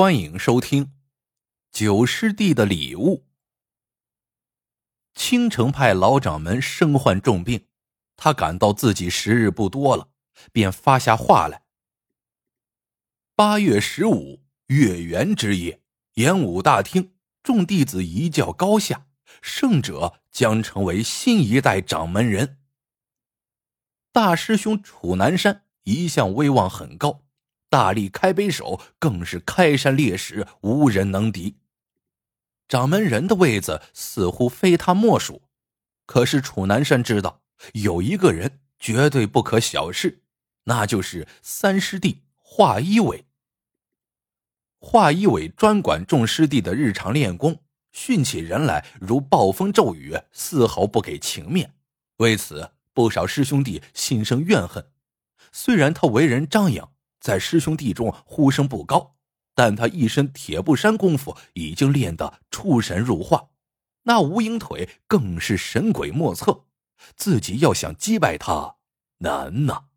欢迎收听九师弟的礼物。青城派老掌门身患重病，他感到自己时日不多了，便发下话来：八月十五月圆之夜，演武大厅众弟子一较高下，胜者将成为新一代掌门人。大师兄楚南山一向威望很高。大力开杯手更是开山裂石，无人能敌。掌门人的位子似乎非他莫属，可是楚南山知道有一个人绝对不可小视，那就是三师弟华一伟。华一伟专管众师弟的日常练功，训起人来如暴风骤雨，丝毫不给情面。为此，不少师兄弟心生怨恨。虽然他为人张扬。在师兄弟中呼声不高，但他一身铁布衫功夫已经练得出神入化，那无影腿更是神鬼莫测，自己要想击败他难呐。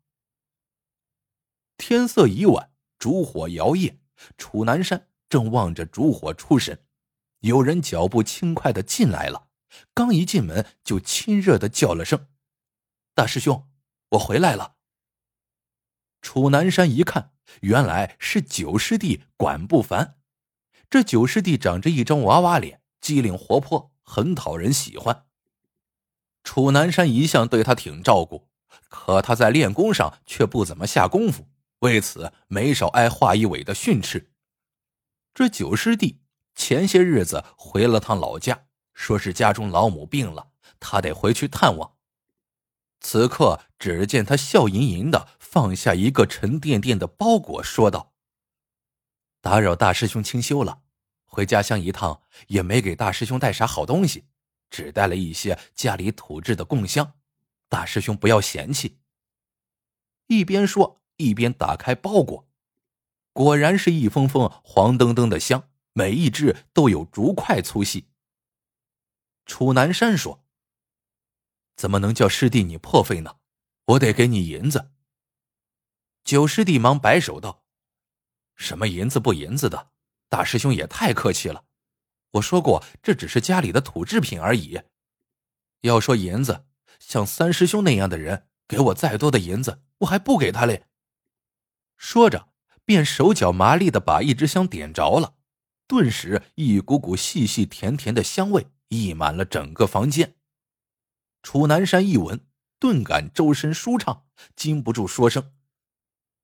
天色已晚，烛火摇曳，楚南山正望着烛火出神，有人脚步轻快的进来了，刚一进门就亲热的叫了声：“大师兄，我回来了。”楚南山一看，原来是九师弟管不凡。这九师弟长着一张娃娃脸，机灵活泼，很讨人喜欢。楚南山一向对他挺照顾，可他在练功上却不怎么下功夫，为此没少挨华一伟的训斥。这九师弟前些日子回了趟老家，说是家中老母病了，他得回去探望。此刻，只见他笑吟吟的放下一个沉甸甸的包裹，说道：“打扰大师兄清修了，回家乡一趟也没给大师兄带啥好东西，只带了一些家里土制的供香，大师兄不要嫌弃。”一边说一边打开包裹，果然是一封封黄澄澄的香，每一支都有竹筷粗细。楚南山说。怎么能叫师弟你破费呢？我得给你银子。九师弟忙摆手道：“什么银子不银子的，大师兄也太客气了。我说过，这只是家里的土制品而已。要说银子，像三师兄那样的人，给我再多的银子，我还不给他嘞。”说着，便手脚麻利的把一支香点着了，顿时一股股细细甜甜的香味溢满了整个房间。楚南山一闻，顿感周身舒畅，禁不住说声：“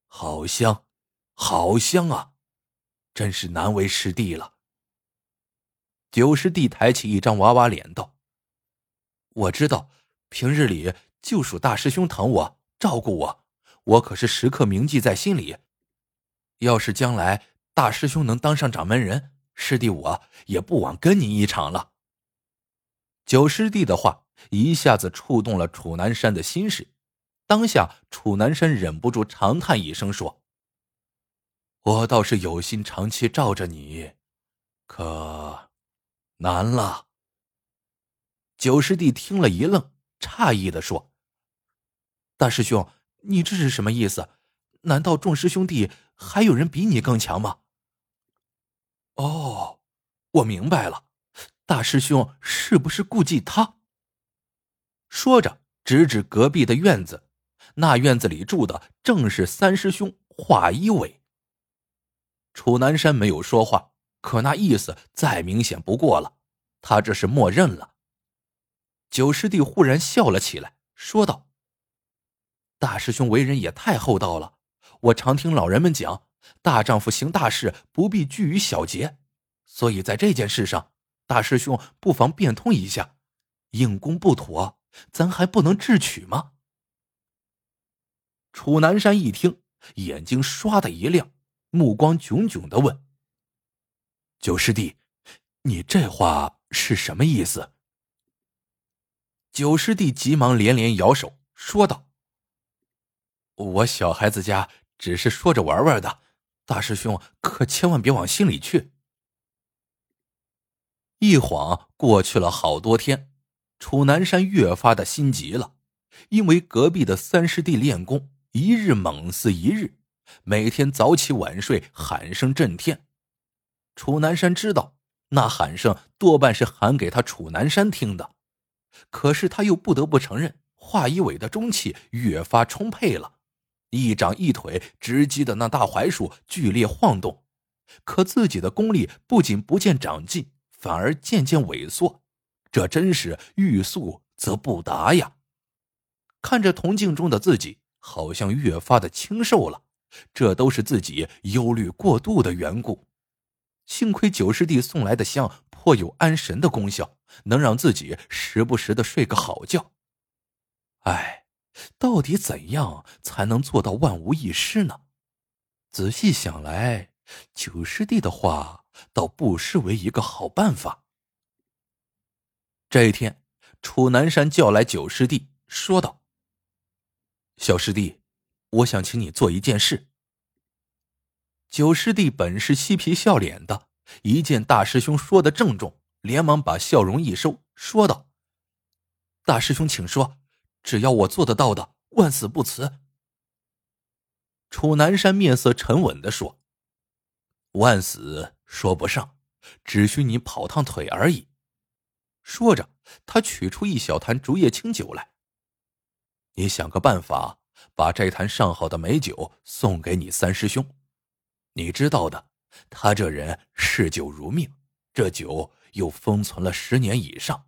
好香，好香啊！真是难为师弟了。”九师弟抬起一张娃娃脸道：“我知道，平日里就属大师兄疼我、照顾我，我可是时刻铭记在心里。要是将来大师兄能当上掌门人，师弟我也不枉跟你一场了。”九师弟的话。一下子触动了楚南山的心事，当下楚南山忍不住长叹一声，说：“我倒是有心长期罩着你，可难了。”九师弟听了一愣，诧异的说：“大师兄，你这是什么意思？难道众师兄弟还有人比你更强吗？”“哦，我明白了，大师兄是不是顾忌他？”说着，指指隔壁的院子，那院子里住的正是三师兄华一伟。楚南山没有说话，可那意思再明显不过了，他这是默认了。九师弟忽然笑了起来，说道：“大师兄为人也太厚道了，我常听老人们讲，大丈夫行大事不必拘于小节，所以在这件事上，大师兄不妨变通一下，硬攻不妥。”咱还不能智取吗？楚南山一听，眼睛唰的一亮，目光炯炯的问：“九师弟，你这话是什么意思？”九师弟急忙连连摇手，说道：“我小孩子家只是说着玩玩的，大师兄可千万别往心里去。”一晃过去了好多天。楚南山越发的心急了，因为隔壁的三师弟练功一日猛似一日，每天早起晚睡，喊声震天。楚南山知道那喊声多半是喊给他楚南山听的，可是他又不得不承认华一伟的中气越发充沛了，一掌一腿直击的那大槐树剧烈晃动，可自己的功力不仅不见长进，反而渐渐萎缩，这真是欲速则不达呀！看着铜镜中的自己，好像越发的清瘦了，这都是自己忧虑过度的缘故。幸亏九师弟送来的香颇有安神的功效，能让自己时不时的睡个好觉。哎，到底怎样才能做到万无一失呢？仔细想来，九师弟的话倒不失为一个好办法。这一天，楚南山叫来九师弟，说道：“小师弟，我想请你做一件事。”九师弟本是嬉皮笑脸的，一见大师兄说的郑重，连忙把笑容一收，说道：“大师兄，请说，只要我做得到的，万死不辞。”楚南山面色沉稳的说：“万死说不上，只需你跑趟腿而已。”说着，他取出一小坛竹叶青酒来：“你想个办法，把这坛上好的美酒送给你三师兄。”你知道的，他这人嗜酒如命，这酒又封存了十年以上。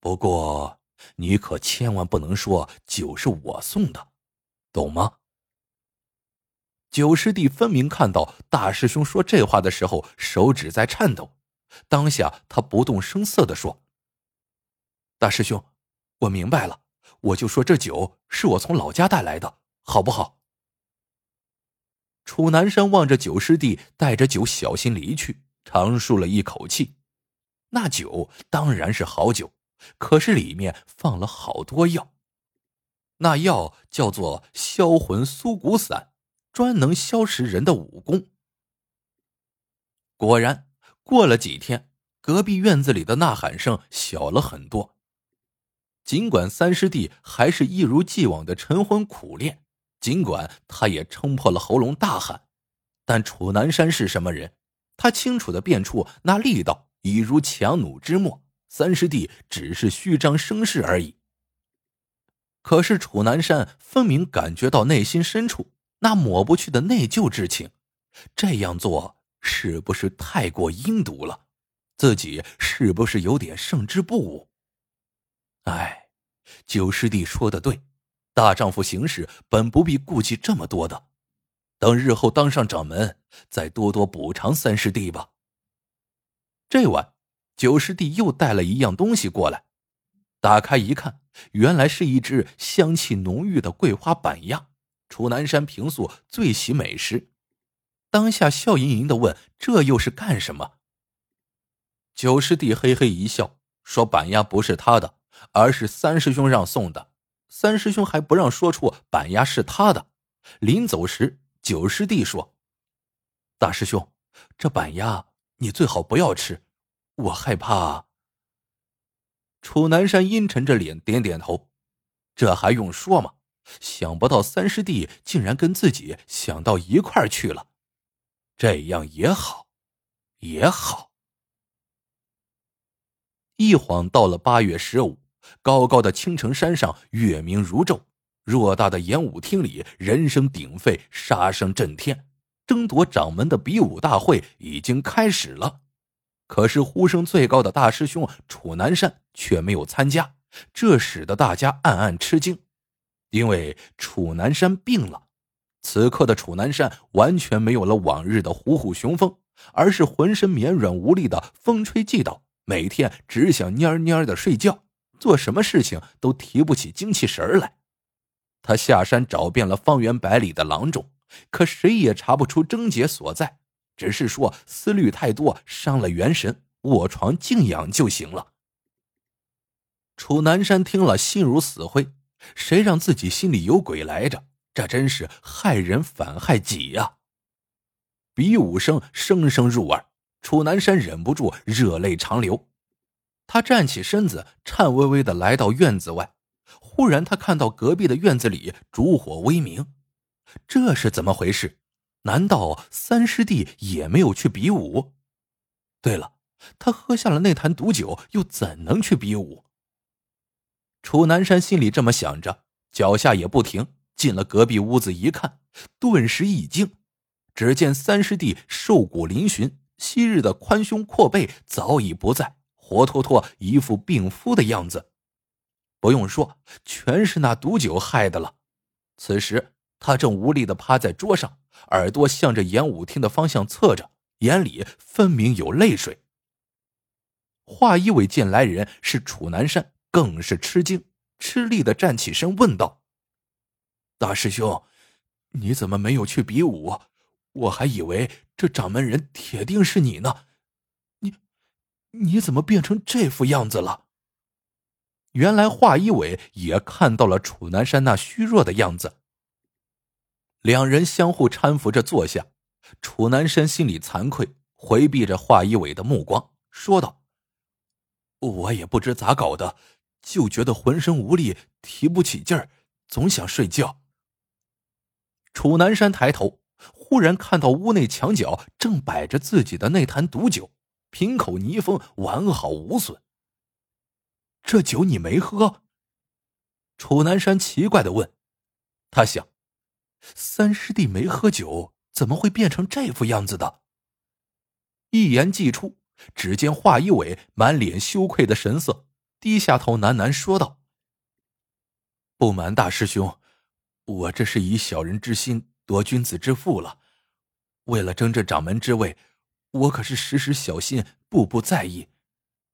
不过，你可千万不能说酒是我送的，懂吗？九师弟分明看到大师兄说这话的时候手指在颤抖，当下他不动声色的说：“大师兄，我明白了，我就说这酒是我从老家带来的，好不好？”楚南山望着九师弟带着酒小心离去，长舒了一口气。那酒当然是好酒，可是里面放了好多药。那药叫做销魂酥骨散，专能消食人的武功。果然，过了几天，隔壁院子里的呐喊声小了很多。尽管三师弟还是一如既往的晨昏苦练。尽管他也撑破了喉咙大喊，但楚南山是什么人？他清楚的辨出那力道已如强弩之末，三师弟只是虚张声势而已。可是楚南山分明感觉到内心深处那抹不去的内疚之情，这样做是不是太过阴毒了？自己是不是有点胜之不武？哎，九师弟说的对。大丈夫行事本不必顾忌这么多的，等日后当上掌门，再多多补偿三师弟吧。这晚，九师弟又带了一样东西过来，打开一看，原来是一只香气浓郁的桂花板鸭。楚南山平素最喜美食，当下笑盈盈的问：“这又是干什么？”九师弟嘿嘿一笑，说：“板鸭不是他的，而是三师兄让送的。”三师兄还不让说出板鸭是他的。临走时，九师弟说：“大师兄，这板鸭你最好不要吃，我害怕。”楚南山阴沉着脸点点头。这还用说吗？想不到三师弟竟然跟自己想到一块儿去了，这样也好，也好。一晃到了八月十五。高高的青城山上，月明如昼；偌大的演武厅里，人声鼎沸，杀声震天。争夺掌门的比武大会已经开始了，可是呼声最高的大师兄楚南山却没有参加，这使得大家暗暗吃惊，因为楚南山病了。此刻的楚南山完全没有了往日的虎虎雄风，而是浑身绵软无力的风吹悸倒，每天只想蔫蔫的睡觉。做什么事情都提不起精气神来，他下山找遍了方圆百里的郎中，可谁也查不出症结所在，只是说思虑太多伤了元神，卧床静养就行了。楚南山听了心如死灰，谁让自己心里有鬼来着？这真是害人反害己呀！比武声声声入耳，楚南山忍不住热泪长流。他站起身子，颤巍巍的来到院子外。忽然，他看到隔壁的院子里烛火微明，这是怎么回事？难道三师弟也没有去比武？对了，他喝下了那坛毒酒，又怎能去比武？楚南山心里这么想着，脚下也不停，进了隔壁屋子一看，顿时一惊，只见三师弟瘦骨嶙峋，昔日的宽胸阔背早已不在，活脱脱一副病夫的样子。不用说，全是那毒酒害的了。此时他正无力的趴在桌上，耳朵向着演武厅的方向侧着，眼里分明有泪水。华一伟见来人是楚南山，更是吃惊，吃力的站起身问道：“大师兄，你怎么没有去比武？我还以为这掌门人铁定是你呢。你，你怎么变成这副样子了？”原来华一伟也看到了楚南山那虚弱的样子。两人相互搀扶着坐下，楚南山心里惭愧，回避着华一伟的目光，说道：“我也不知咋搞的，就觉得浑身无力，提不起劲儿，总想睡觉。”楚南山抬头，忽然看到屋内墙角正摆着自己的那坛毒酒，瓶口泥封，完好无损。这酒你没喝？楚南山奇怪的问。他想，三师弟没喝酒，怎么会变成这副样子的？一言既出，只见华一伟满脸羞愧的神色，低下头喃喃说道：“不瞒大师兄，我这是以小人之心夺君子之腹了。为了争这掌门之位，我可是时时小心，步步在意。”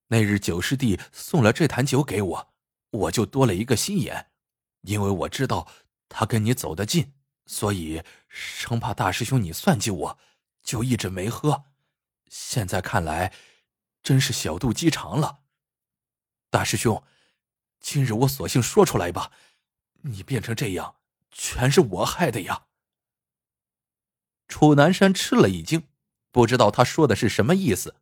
那日九师弟送了这坛酒给我，我就多了一个心眼，因为我知道他跟你走得近，所以生怕大师兄你算计我，就一直没喝。现在看来，真是小肚鸡肠了。大师兄，今日我索性说出来吧，你变成这样，全是我害的呀。楚南山吃了一惊，不知道他说的是什么意思。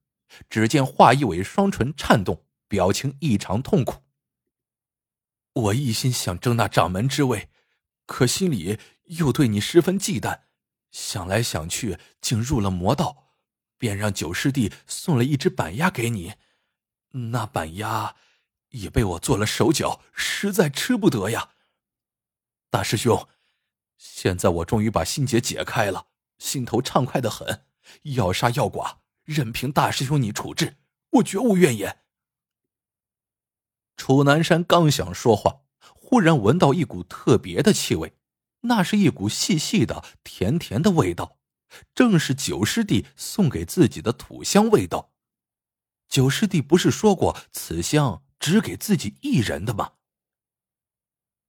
只见华一伟双唇颤动，表情异常痛苦。我一心想争那掌门之位，可心里又对你十分忌惮，想来想去，竟入了魔道，便让九师弟送了一只板鸭给你。那板鸭也被我做了手脚，实在吃不得呀。大师兄，现在我终于把心结解开了，心头畅快的很，要杀要剐。任凭大师兄你处置，我绝无怨言。楚南山刚想说话，忽然闻到一股特别的气味，那是一股细细的、甜甜的味道，正是九师弟送给自己的土香味道。九师弟不是说过此香只给自己一人的吗？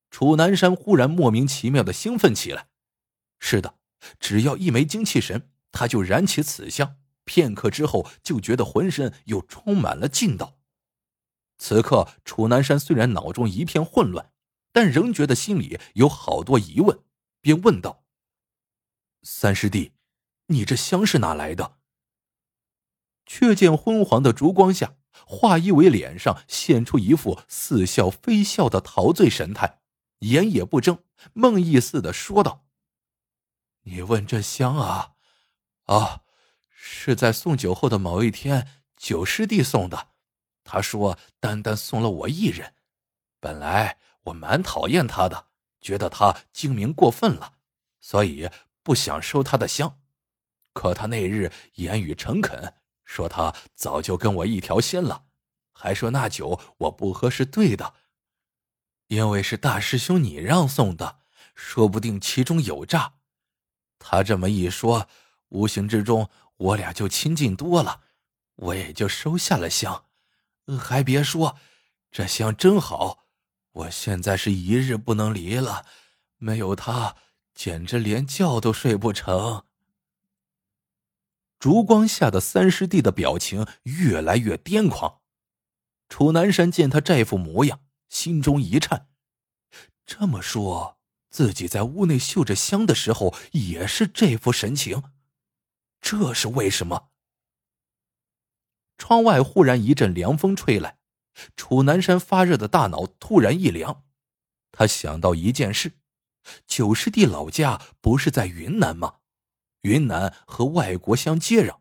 楚南山忽然莫名其妙的兴奋起来。是的，只要一没精气神，他就燃起此香。片刻之后，就觉得浑身又充满了劲道。此刻，楚南山虽然脑中一片混乱，但仍觉得心里有好多疑问，便问道：“三师弟，你这香是哪来的？”却见昏黄的烛光下，华一伟脸上现出一副似笑非笑的陶醉神态，眼也不睁，梦呓似的说道：“你问这香啊？啊！”是在送酒后的某一天，九师弟送的。他说：“单单送了我一人。本来我蛮讨厌他的，觉得他精明过分了，所以不想收他的香。可他那日言语诚恳，说他早就跟我一条心了，还说那酒我不喝是对的，因为是大师兄你让送的，说不定其中有诈。他这么一说，无形之中……”我俩就亲近多了，我也就收下了香。还别说，这香真好，我现在是一日不能离了，没有它，简直连觉都睡不成。烛光下的三师弟的表情越来越癫狂，楚南山见他这副模样，心中一颤。这么说，自己在屋内嗅着香的时候，也是这副神情。这是为什么？窗外忽然一阵凉风吹来，楚南山发热的大脑突然一凉。他想到一件事：九师弟老家不是在云南吗？云南和外国相接壤，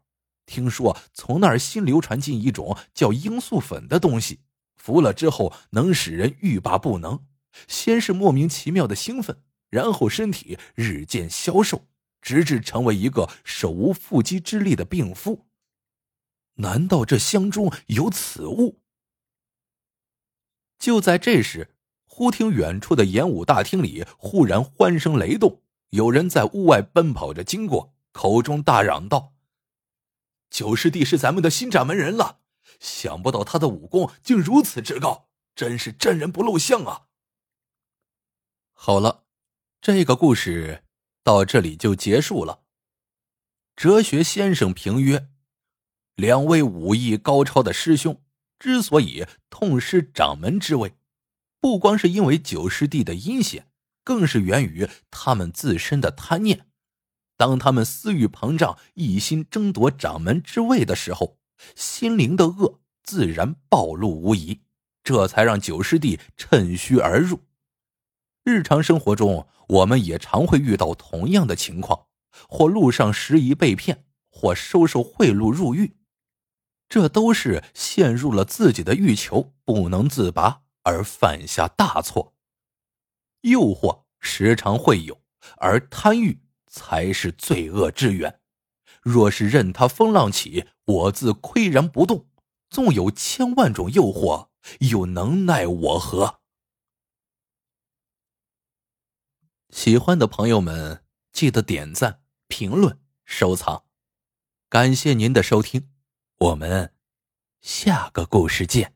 听说从那儿新流传进一种叫罂粟粉的东西，服了之后能使人欲罢不能。先是莫名其妙的兴奋，然后身体日渐消瘦，直至成为一个手无缚鸡之力的病夫。难道这香中有此物？就在这时，忽听远处的演武大厅里忽然欢声雷动，有人在屋外奔跑着经过，口中大嚷道：“九师弟是咱们的新掌门人了！想不到他的武功竟如此之高，真是真人不露相啊！”好了，这个故事到这里就结束了。哲学先生评曰：“两位武艺高超的师兄。”之所以痛失掌门之位，不光是因为九师弟的阴险，更是源于他们自身的贪念。当他们私欲膨胀，一心争夺掌门之位的时候，心灵的恶自然暴露无遗，这才让九师弟趁虚而入。日常生活中，我们也常会遇到同样的情况：或路上拾遗被骗，或收受贿赂入狱。这都是陷入了自己的欲求不能自拔而犯下大错。诱惑时常会有，而贪欲才是罪恶之源。若是任他风浪起，我自岿然不动，纵有千万种诱惑，又能奈我何？喜欢的朋友们，记得点赞、评论、收藏，感谢您的收听。我们下个故事见。